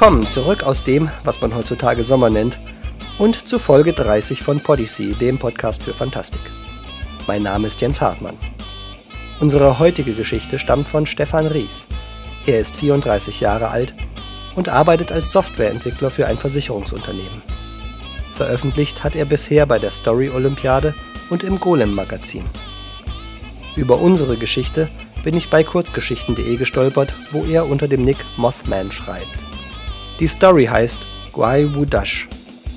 Willkommen zurück aus dem, was man heutzutage Sommer nennt, und zu Folge 30 von Podyssey, dem Podcast für Fantastik. Mein Name ist Jens Hartmann. Unsere heutige Geschichte stammt von Stefan Ries. Er ist 34 Jahre alt und arbeitet als Softwareentwickler für ein Versicherungsunternehmen. Veröffentlicht hat er bisher bei der Story Olympiade und im Golem Magazin. Über unsere Geschichte bin ich bei kurzgeschichten.de gestolpert, wo er unter dem Nick Mothman schreibt. Die Story heißt Guai Wudash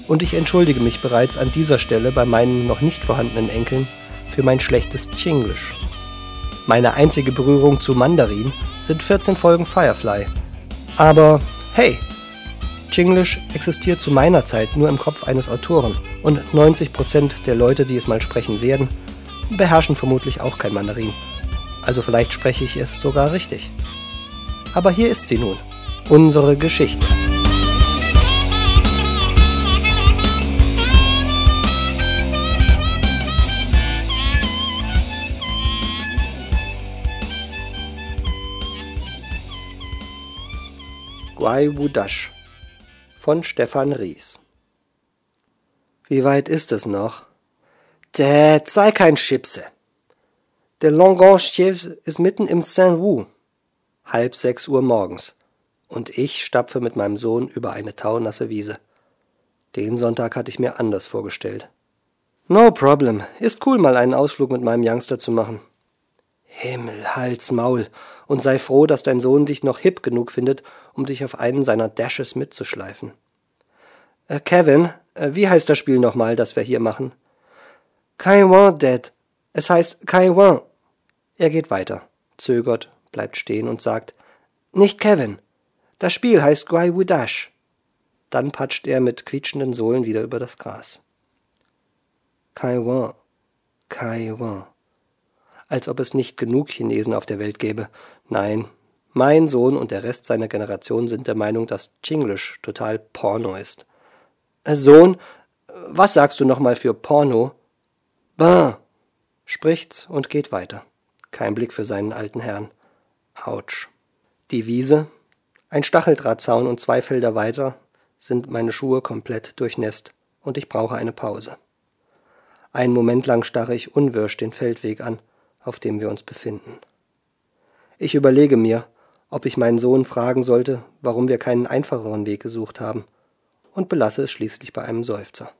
und ich entschuldige mich bereits an dieser Stelle bei meinen noch nicht vorhandenen Enkeln für mein schlechtes Chinglish. Meine einzige Berührung zu Mandarin sind 14 Folgen Firefly. Aber hey, Chinglish existiert zu meiner Zeit nur im Kopf eines Autoren und 90% der Leute, die es mal sprechen werden, beherrschen vermutlich auch kein Mandarin. Also vielleicht spreche ich es sogar richtig. Aber hier ist sie nun, unsere Geschichte. Guai Wudash von Stefan Ries. Wie weit ist es noch? Dad, sei kein Chipse. Der Longon-Chef ist mitten im Saint-Wu. Halb sechs Uhr morgens. Und ich stapfe mit meinem Sohn über eine taunasse Wiese. Den Sonntag hatte ich mir anders vorgestellt. No problem. Ist cool, mal einen Ausflug mit meinem Youngster zu machen. Himmel, Hals, Maul. Und sei froh, dass dein Sohn dich noch hip genug findet, um dich auf einen seiner Dashes mitzuschleifen. Äh, Kevin, äh, wie heißt das Spiel nochmal, das wir hier machen? Kaiwan, Dad. Es heißt Kaiwan. Er geht weiter, zögert, bleibt stehen und sagt, nicht Kevin. Das Spiel heißt Guai Wudash. Dann patscht er mit quietschenden Sohlen wieder über das Gras. Kaiwan, Kaiwan. Als ob es nicht genug Chinesen auf der Welt gäbe. Nein, mein Sohn und der Rest seiner Generation sind der Meinung, dass Chinglish total Porno ist. Äh, Sohn, was sagst du nochmal für Porno? Bah, spricht's und geht weiter. Kein Blick für seinen alten Herrn. Autsch. Die Wiese, ein Stacheldrahtzaun und zwei Felder weiter sind meine Schuhe komplett durchnässt und ich brauche eine Pause. Einen Moment lang starre ich unwirsch den Feldweg an, auf dem wir uns befinden. Ich überlege mir, ob ich meinen Sohn fragen sollte, warum wir keinen einfacheren Weg gesucht haben, und belasse es schließlich bei einem Seufzer.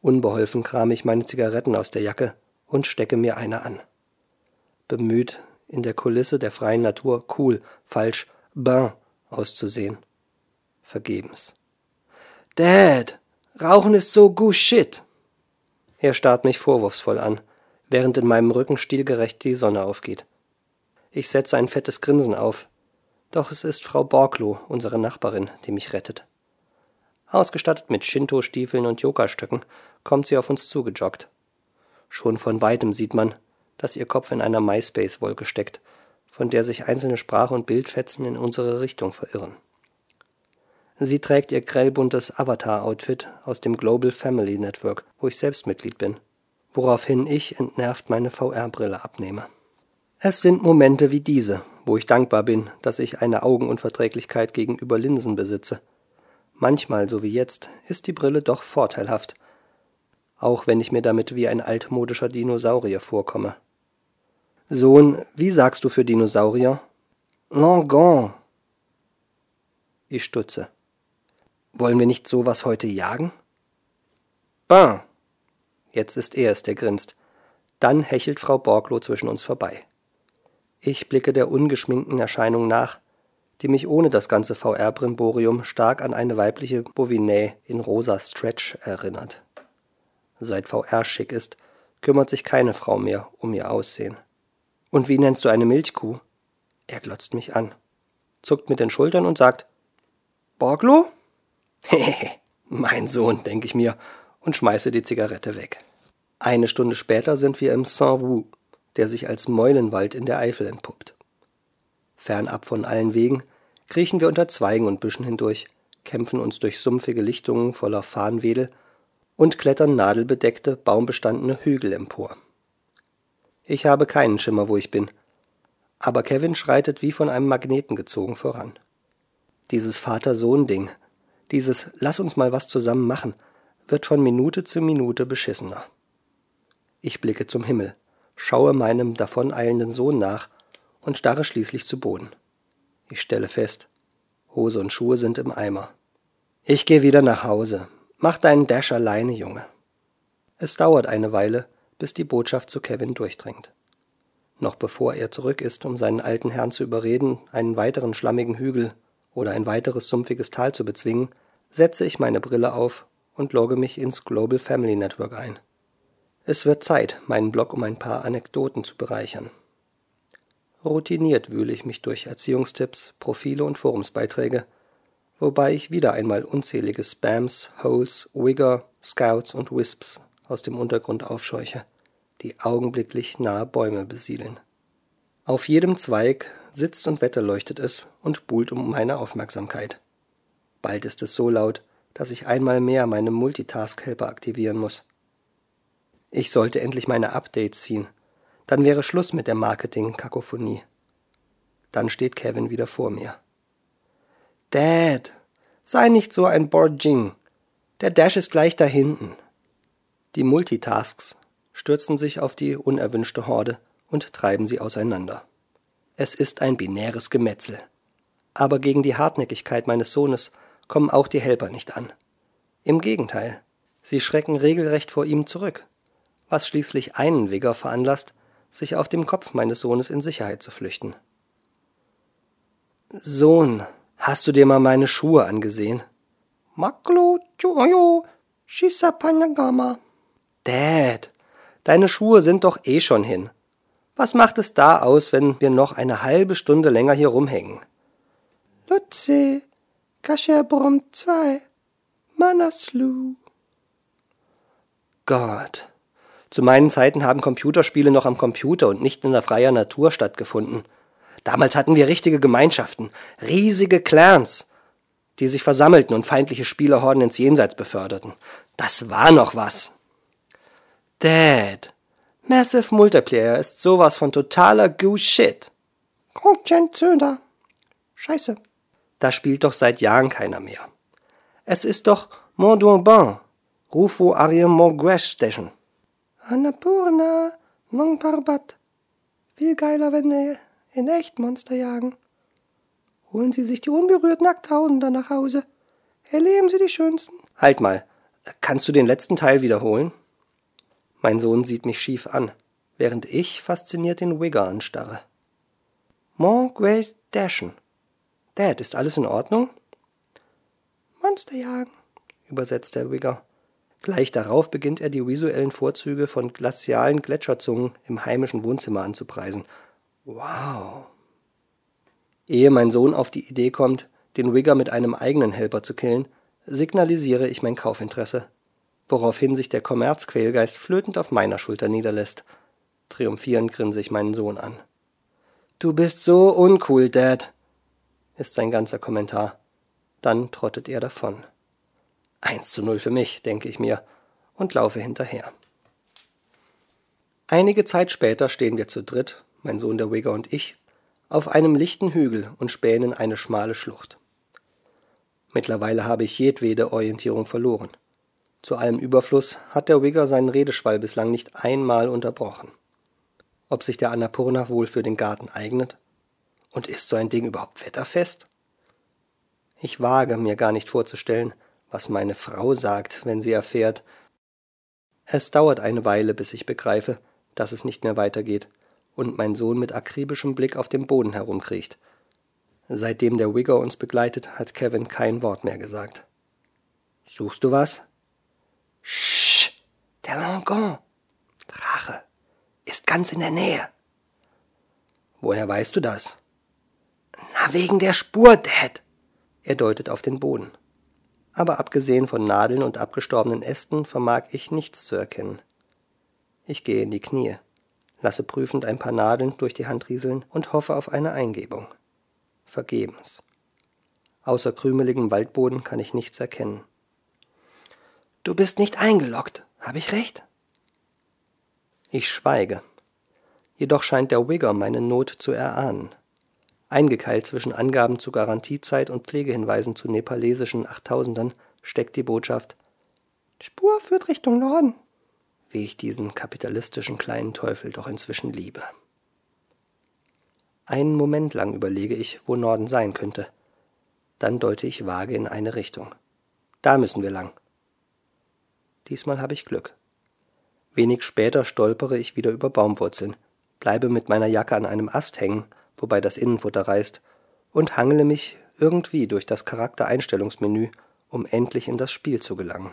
Unbeholfen kram ich meine Zigaretten aus der Jacke und stecke mir eine an. Bemüht, in der Kulisse der freien Natur cool, falsch, ben auszusehen. Vergebens. Dad, Rauchen ist so gut shit. Er starrt mich vorwurfsvoll an, während in meinem Rücken stilgerecht die Sonne aufgeht. Ich setze ein fettes Grinsen auf. Doch es ist Frau Borglow, unsere Nachbarin, die mich rettet. Ausgestattet mit Shinto-Stiefeln und Yoga-Stöcken kommt sie auf uns zugejoggt. Schon von weitem sieht man, dass ihr Kopf in einer MySpace-Wolke steckt, von der sich einzelne Sprach- und Bildfetzen in unsere Richtung verirren. Sie trägt ihr grellbuntes Avatar-Outfit aus dem Global Family Network, wo ich selbst Mitglied bin, woraufhin ich entnervt meine VR-Brille abnehme. Es sind Momente wie diese, wo ich dankbar bin, dass ich eine Augenunverträglichkeit gegenüber Linsen besitze. Manchmal, so wie jetzt, ist die Brille doch vorteilhaft, auch wenn ich mir damit wie ein altmodischer Dinosaurier vorkomme. Sohn, wie sagst du für Dinosaurier? Langon. Ich stutze. Wollen wir nicht sowas heute jagen? Ben. Jetzt ist er es, der grinst. Dann hechelt Frau Borglow zwischen uns vorbei. Ich blicke der ungeschminkten Erscheinung nach, die mich ohne das ganze VR-Brimborium stark an eine weibliche Bovinet in rosa Stretch erinnert. Seit VR schick ist, kümmert sich keine Frau mehr um ihr Aussehen. Und wie nennst du eine Milchkuh? Er glotzt mich an, zuckt mit den Schultern und sagt, Borglo? Hehehe, mein Sohn, denke ich mir und schmeiße die Zigarette weg. Eine Stunde später sind wir im Saint-Wu, der sich als Meulenwald in der Eifel entpuppt. Fernab von allen Wegen kriechen wir unter Zweigen und Büschen hindurch, kämpfen uns durch sumpfige Lichtungen voller Farnwedel und klettern nadelbedeckte, baumbestandene Hügel empor. Ich habe keinen Schimmer, wo ich bin, aber Kevin schreitet wie von einem Magneten gezogen voran. Dieses Vater-Sohn-Ding, dieses Lass uns mal was zusammen machen, wird von Minute zu Minute beschissener. Ich blicke zum Himmel, schaue meinem davoneilenden Sohn nach und starre schließlich zu Boden. Ich stelle fest, Hose und Schuhe sind im Eimer. Ich gehe wieder nach Hause. Mach deinen Dash alleine, Junge. Es dauert eine Weile, bis die Botschaft zu Kevin durchdringt. Noch bevor er zurück ist, um seinen alten Herrn zu überreden, einen weiteren schlammigen Hügel oder ein weiteres sumpfiges Tal zu bezwingen, setze ich meine Brille auf und logge mich ins Global Family Network ein. Es wird Zeit, meinen Blog um ein paar Anekdoten zu bereichern. Routiniert wühle ich mich durch Erziehungstipps, Profile und Forumsbeiträge, wobei ich wieder einmal unzählige Spams, Holes, Wigger, Scouts und Wisps aus dem Untergrund aufscheuche, die augenblicklich nahe Bäume besiedeln. Auf jedem Zweig sitzt und wetterleuchtet es und buhlt um meine Aufmerksamkeit. Bald ist es so laut, dass ich einmal mehr meine Multitask-Helper aktivieren muss. Ich sollte endlich meine Updates ziehen. Dann wäre Schluss mit der Marketing-Kakophonie. Dann steht Kevin wieder vor mir. Dad, sei nicht so ein Borjing. Der Dash ist gleich da hinten. Die Multitasks stürzen sich auf die unerwünschte Horde und treiben sie auseinander. Es ist ein binäres Gemetzel. Aber gegen die Hartnäckigkeit meines Sohnes kommen auch die Helper nicht an. Im Gegenteil, sie schrecken regelrecht vor ihm zurück, was schließlich einen Wigger veranlasst, sich auf dem Kopf meines Sohnes in Sicherheit zu flüchten. Sohn, hast du dir mal meine Schuhe angesehen? Maklo, Jojo, Shisapanagama. Dad, deine Schuhe sind doch eh schon hin. Was macht es da aus, wenn wir noch eine halbe Stunde länger hier rumhängen? Lutze, Kasherbrum 2, Manaslu. Gott. Zu meinen Zeiten haben Computerspiele noch am Computer und nicht in der freier Natur stattgefunden. Damals hatten wir richtige Gemeinschaften, riesige Clans, die sich versammelten und feindliche Spielerhorden ins Jenseits beförderten. Das war noch was. Dad, Massive Multiplayer ist sowas von totaler Goose Shit. Scheiße. Da spielt doch seit Jahren keiner mehr. Es ist doch Mont d'Urbain. Rufo Ariem Mogwesh Station. Annapurna, non parbat. Viel geiler, wenn wir in echt Monster jagen. Holen Sie sich die unberührten Acktausender nach Hause. Erleben Sie die schönsten. Halt mal. Kannst du den letzten Teil wiederholen? Mein Sohn sieht mich schief an, während ich fasziniert den Wigger anstarre. Mon Grace Dashen. Dad, ist alles in Ordnung? Monsterjagen, übersetzt der Wigger. Gleich darauf beginnt er die visuellen Vorzüge von glazialen Gletscherzungen im heimischen Wohnzimmer anzupreisen. Wow. Ehe mein Sohn auf die Idee kommt, den Wigger mit einem eigenen Helper zu killen, signalisiere ich mein Kaufinteresse woraufhin sich der Kommerzquälgeist flötend auf meiner Schulter niederlässt. Triumphierend grinse ich meinen Sohn an. Du bist so uncool, Dad, ist sein ganzer Kommentar. Dann trottet er davon. Eins zu null für mich, denke ich mir, und laufe hinterher. Einige Zeit später stehen wir zu dritt, mein Sohn der Wigger und ich, auf einem lichten Hügel und spähen in eine schmale Schlucht. Mittlerweile habe ich jedwede Orientierung verloren. Zu allem Überfluss hat der Wigger seinen Redeschwall bislang nicht einmal unterbrochen. Ob sich der Annapurna wohl für den Garten eignet? Und ist so ein Ding überhaupt wetterfest? Ich wage mir gar nicht vorzustellen, was meine Frau sagt, wenn sie erfährt. Es dauert eine Weile, bis ich begreife, dass es nicht mehr weitergeht und mein Sohn mit akribischem Blick auf dem Boden herumkriecht. Seitdem der Wigger uns begleitet, hat Kevin kein Wort mehr gesagt. Suchst du was? Sch, der Langon, Drache, ist ganz in der Nähe. Woher weißt du das? Na, wegen der Spur, Dad. Er deutet auf den Boden. Aber abgesehen von Nadeln und abgestorbenen Ästen vermag ich nichts zu erkennen. Ich gehe in die Knie, lasse prüfend ein paar Nadeln durch die Hand rieseln und hoffe auf eine Eingebung. Vergebens. Außer krümeligem Waldboden kann ich nichts erkennen. Du bist nicht eingeloggt, habe ich recht? Ich schweige. Jedoch scheint der Wigger meine Not zu erahnen. Eingekeilt zwischen Angaben zu Garantiezeit und Pflegehinweisen zu nepalesischen Achttausendern steckt die Botschaft Spur führt Richtung Norden. Wie ich diesen kapitalistischen kleinen Teufel doch inzwischen liebe. Einen Moment lang überlege ich, wo Norden sein könnte. Dann deute ich vage in eine Richtung. Da müssen wir lang. Diesmal habe ich Glück. Wenig später stolpere ich wieder über Baumwurzeln, bleibe mit meiner Jacke an einem Ast hängen, wobei das Innenfutter reißt, und hangele mich irgendwie durch das Charaktereinstellungsmenü, um endlich in das Spiel zu gelangen.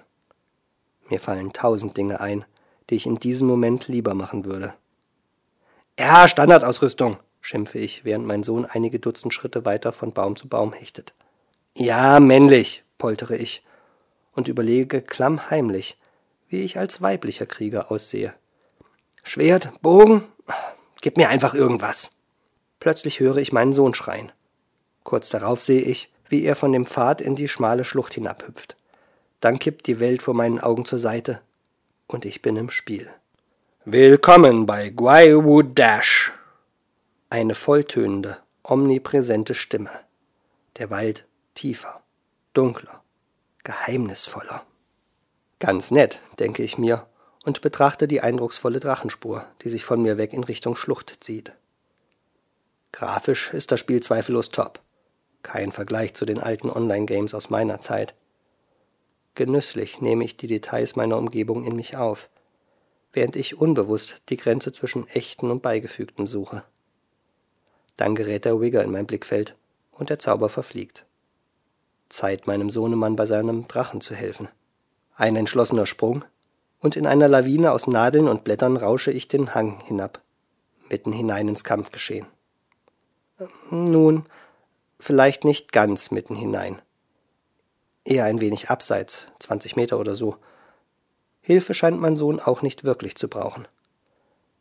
Mir fallen tausend Dinge ein, die ich in diesem Moment lieber machen würde. Ja, Standardausrüstung, schimpfe ich, während mein Sohn einige Dutzend Schritte weiter von Baum zu Baum hechtet. Ja, männlich, poltere ich und überlege klammheimlich, wie ich als weiblicher Krieger aussehe. Schwert, Bogen, gib mir einfach irgendwas. Plötzlich höre ich meinen Sohn schreien. Kurz darauf sehe ich, wie er von dem Pfad in die schmale Schlucht hinabhüpft. Dann kippt die Welt vor meinen Augen zur Seite und ich bin im Spiel. Willkommen bei Guaiwood Dash. Eine volltönende, omnipräsente Stimme. Der Wald tiefer, dunkler, geheimnisvoller. Ganz nett, denke ich mir und betrachte die eindrucksvolle Drachenspur, die sich von mir weg in Richtung Schlucht zieht. Grafisch ist das Spiel zweifellos top. Kein Vergleich zu den alten Online-Games aus meiner Zeit. Genüsslich nehme ich die Details meiner Umgebung in mich auf, während ich unbewusst die Grenze zwischen echten und beigefügten suche. Dann gerät der Wigger in mein Blickfeld und der Zauber verfliegt. Zeit, meinem Sohnemann bei seinem Drachen zu helfen. Ein entschlossener Sprung, und in einer Lawine aus Nadeln und Blättern rausche ich den Hang hinab, mitten hinein ins Kampfgeschehen. Nun, vielleicht nicht ganz mitten hinein eher ein wenig abseits, 20 Meter oder so. Hilfe scheint mein Sohn auch nicht wirklich zu brauchen.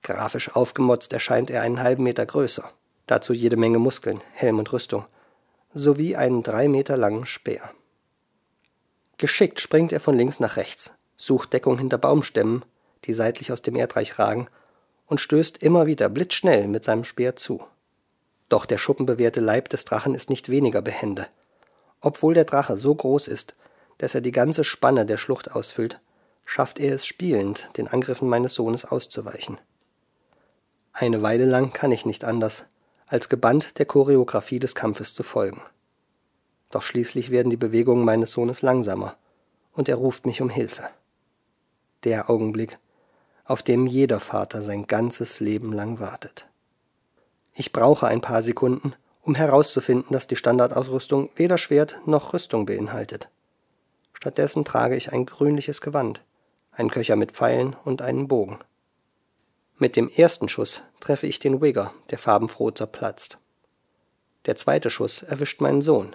Grafisch aufgemotzt erscheint er einen halben Meter größer, dazu jede Menge Muskeln, Helm und Rüstung, sowie einen drei Meter langen Speer. Geschickt springt er von links nach rechts, sucht Deckung hinter Baumstämmen, die seitlich aus dem Erdreich ragen, und stößt immer wieder blitzschnell mit seinem Speer zu. Doch der schuppenbewehrte Leib des Drachen ist nicht weniger behende. Obwohl der Drache so groß ist, dass er die ganze Spanne der Schlucht ausfüllt, schafft er es spielend, den Angriffen meines Sohnes auszuweichen. Eine Weile lang kann ich nicht anders, als gebannt der Choreografie des Kampfes zu folgen. Doch schließlich werden die Bewegungen meines Sohnes langsamer, und er ruft mich um Hilfe. Der Augenblick, auf dem jeder Vater sein ganzes Leben lang wartet. Ich brauche ein paar Sekunden, um herauszufinden, dass die Standardausrüstung weder Schwert noch Rüstung beinhaltet. Stattdessen trage ich ein grünliches Gewand, einen Köcher mit Pfeilen und einen Bogen. Mit dem ersten Schuss treffe ich den Wigger, der farbenfroh zerplatzt. Der zweite Schuss erwischt meinen Sohn.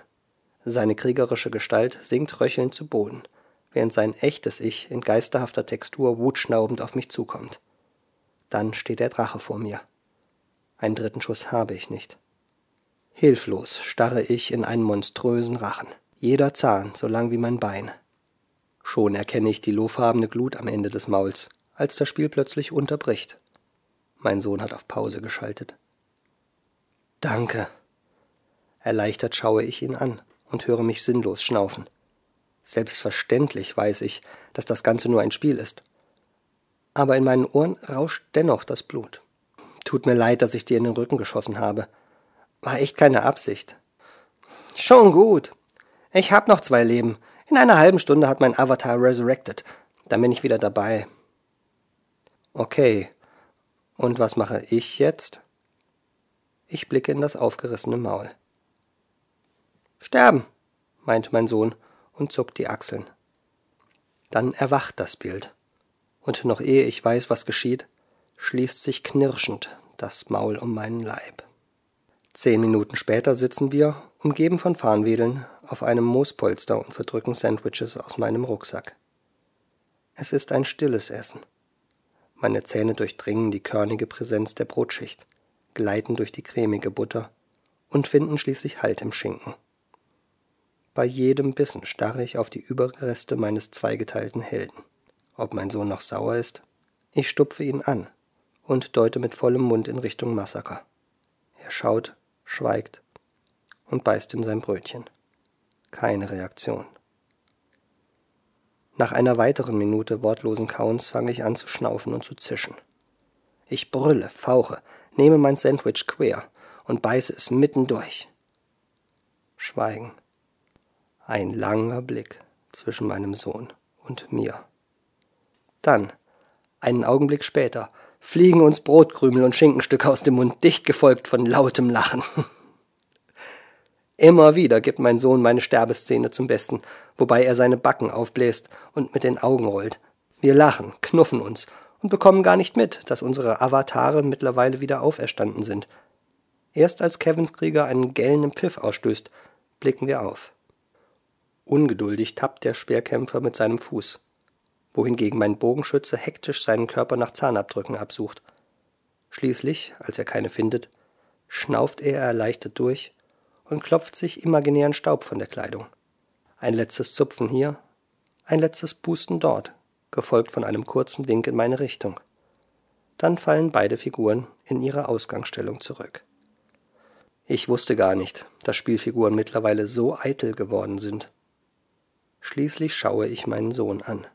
Seine kriegerische Gestalt sinkt röchelnd zu Boden, während sein echtes Ich in geisterhafter Textur wutschnaubend auf mich zukommt. Dann steht der Drache vor mir. Einen dritten Schuss habe ich nicht. Hilflos starre ich in einen monströsen Rachen, jeder Zahn so lang wie mein Bein. Schon erkenne ich die lohfarbene Glut am Ende des Mauls, als das Spiel plötzlich unterbricht. Mein Sohn hat auf Pause geschaltet. Danke. Erleichtert schaue ich ihn an und höre mich sinnlos schnaufen. Selbstverständlich weiß ich, dass das Ganze nur ein Spiel ist. Aber in meinen Ohren rauscht dennoch das Blut. Tut mir leid, dass ich dir in den Rücken geschossen habe. War echt keine Absicht. Schon gut. Ich hab noch zwei Leben. In einer halben Stunde hat mein Avatar resurrected. Dann bin ich wieder dabei. Okay. Und was mache ich jetzt? Ich blicke in das aufgerissene Maul. Sterben, meint mein Sohn und zuckt die Achseln. Dann erwacht das Bild. Und noch ehe ich weiß, was geschieht, schließt sich knirschend das Maul um meinen Leib. Zehn Minuten später sitzen wir, umgeben von Farnwedeln, auf einem Moospolster und verdrücken Sandwiches aus meinem Rucksack. Es ist ein stilles Essen. Meine Zähne durchdringen die körnige Präsenz der Brotschicht, gleiten durch die cremige Butter und finden schließlich Halt im Schinken. Bei jedem Bissen starre ich auf die Überreste meines zweigeteilten Helden. Ob mein Sohn noch sauer ist? Ich stupfe ihn an und deute mit vollem Mund in Richtung Massaker. Er schaut schweigt und beißt in sein Brötchen. Keine Reaktion. Nach einer weiteren Minute wortlosen Kauens fange ich an zu schnaufen und zu zischen. Ich brülle, fauche, nehme mein Sandwich quer und beiße es mitten durch. Schweigen. Ein langer Blick zwischen meinem Sohn und mir. Dann, einen Augenblick später, fliegen uns Brotkrümel und Schinkenstücke aus dem Mund, dicht gefolgt von lautem Lachen. Immer wieder gibt mein Sohn meine Sterbeszene zum Besten, wobei er seine Backen aufbläst und mit den Augen rollt. Wir lachen, knuffen uns und bekommen gar nicht mit, dass unsere Avatare mittlerweile wieder auferstanden sind. Erst als Kevins Krieger einen gellenden Pfiff ausstößt, blicken wir auf. Ungeduldig tappt der Speerkämpfer mit seinem Fuß, wohingegen mein Bogenschütze hektisch seinen Körper nach Zahnabdrücken absucht. Schließlich, als er keine findet, schnauft er erleichtert durch und klopft sich imaginären Staub von der Kleidung. Ein letztes Zupfen hier, ein letztes Pusten dort, gefolgt von einem kurzen Wink in meine Richtung. Dann fallen beide Figuren in ihre Ausgangsstellung zurück. Ich wusste gar nicht, dass Spielfiguren mittlerweile so eitel geworden sind. Schließlich schaue ich meinen Sohn an.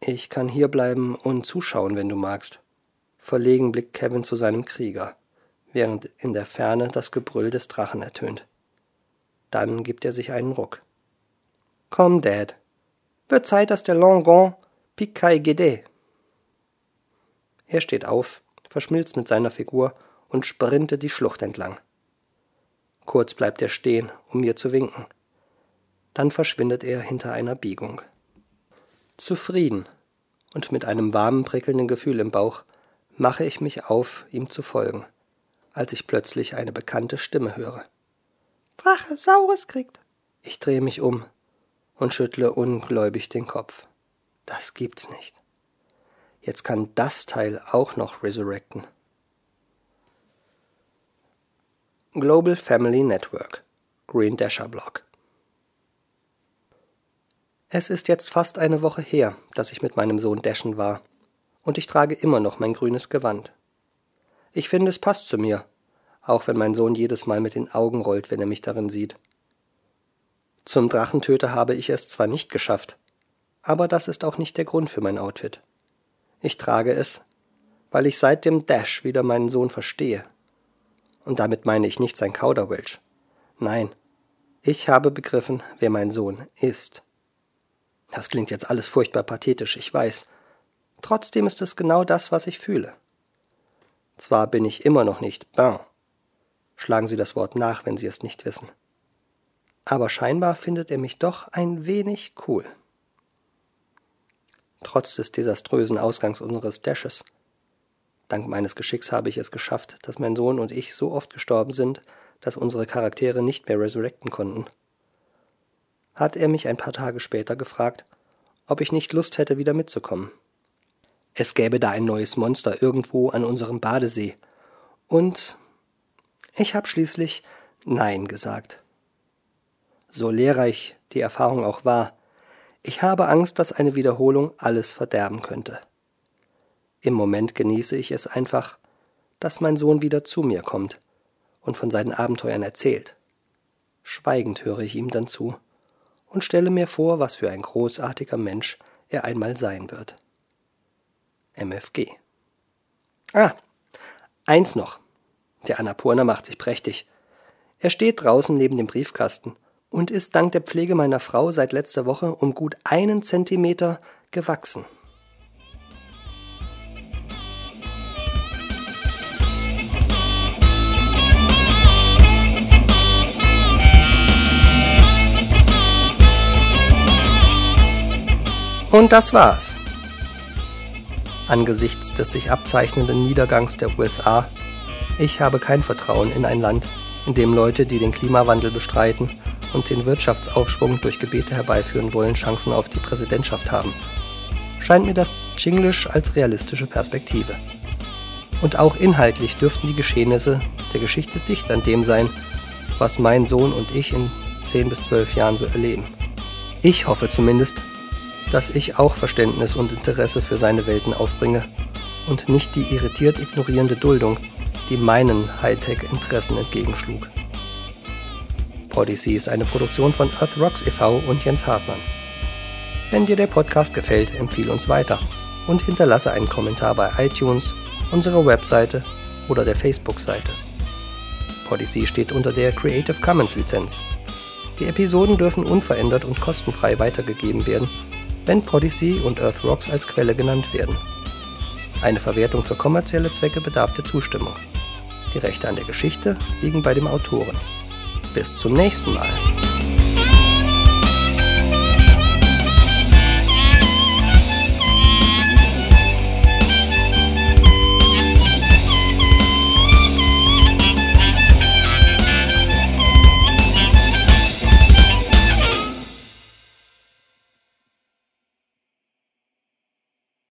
Ich kann hierbleiben und zuschauen, wenn du magst. Verlegen blickt Kevin zu seinem Krieger während in der Ferne das Gebrüll des Drachen ertönt. Dann gibt er sich einen Ruck. Komm, Dad. Wird Zeit, dass der Longon Pikai Gede. Er steht auf, verschmilzt mit seiner Figur und sprintet die Schlucht entlang. Kurz bleibt er stehen, um mir zu winken. Dann verschwindet er hinter einer Biegung. Zufrieden und mit einem warmen, prickelnden Gefühl im Bauch mache ich mich auf, ihm zu folgen als ich plötzlich eine bekannte Stimme höre. Drache Saures kriegt. Ich drehe mich um und schüttle ungläubig den Kopf. Das gibt's nicht. Jetzt kann das Teil auch noch resurrecten. Global Family Network Green Dasher Blog Es ist jetzt fast eine Woche her, dass ich mit meinem Sohn dashen war, und ich trage immer noch mein grünes Gewand. Ich finde, es passt zu mir, auch wenn mein Sohn jedes Mal mit den Augen rollt, wenn er mich darin sieht. Zum Drachentöter habe ich es zwar nicht geschafft, aber das ist auch nicht der Grund für mein Outfit. Ich trage es, weil ich seit dem Dash wieder meinen Sohn verstehe. Und damit meine ich nicht sein Kauderwelsch. Nein, ich habe begriffen, wer mein Sohn ist. Das klingt jetzt alles furchtbar pathetisch, ich weiß. Trotzdem ist es genau das, was ich fühle. Zwar bin ich immer noch nicht Ben. Schlagen Sie das Wort nach, wenn Sie es nicht wissen. Aber scheinbar findet er mich doch ein wenig cool. Trotz des desaströsen Ausgangs unseres Dashes. Dank meines Geschicks habe ich es geschafft, dass mein Sohn und ich so oft gestorben sind, dass unsere Charaktere nicht mehr resurrecten konnten. Hat er mich ein paar Tage später gefragt, ob ich nicht Lust hätte, wieder mitzukommen. Es gäbe da ein neues Monster irgendwo an unserem Badesee. Und ich habe schließlich Nein gesagt. So lehrreich die Erfahrung auch war, ich habe Angst, dass eine Wiederholung alles verderben könnte. Im Moment genieße ich es einfach, dass mein Sohn wieder zu mir kommt und von seinen Abenteuern erzählt. Schweigend höre ich ihm dann zu und stelle mir vor, was für ein großartiger Mensch er einmal sein wird. MFG. Ah, eins noch. Der Annapurna macht sich prächtig. Er steht draußen neben dem Briefkasten und ist dank der Pflege meiner Frau seit letzter Woche um gut einen Zentimeter gewachsen. Und das war's. Angesichts des sich abzeichnenden Niedergangs der USA, ich habe kein Vertrauen in ein Land, in dem Leute, die den Klimawandel bestreiten und den Wirtschaftsaufschwung durch Gebete herbeiführen wollen, Chancen auf die Präsidentschaft haben. Scheint mir das Chinglish als realistische Perspektive. Und auch inhaltlich dürften die Geschehnisse der Geschichte dicht an dem sein, was mein Sohn und ich in 10 bis 12 Jahren so erleben. Ich hoffe zumindest, dass ich auch Verständnis und Interesse für seine Welten aufbringe und nicht die irritiert ignorierende Duldung, die meinen Hightech-Interessen entgegenschlug. Podyssey ist eine Produktion von Earth Rocks e.V. und Jens Hartmann. Wenn dir der Podcast gefällt, empfehle uns weiter und hinterlasse einen Kommentar bei iTunes, unserer Webseite oder der Facebook-Seite. Podyssey steht unter der Creative Commons Lizenz. Die Episoden dürfen unverändert und kostenfrei weitergegeben werden, wenn Podyssey und Earth Rocks als Quelle genannt werden. Eine Verwertung für kommerzielle Zwecke bedarf der Zustimmung. Die Rechte an der Geschichte liegen bei dem Autoren. Bis zum nächsten Mal.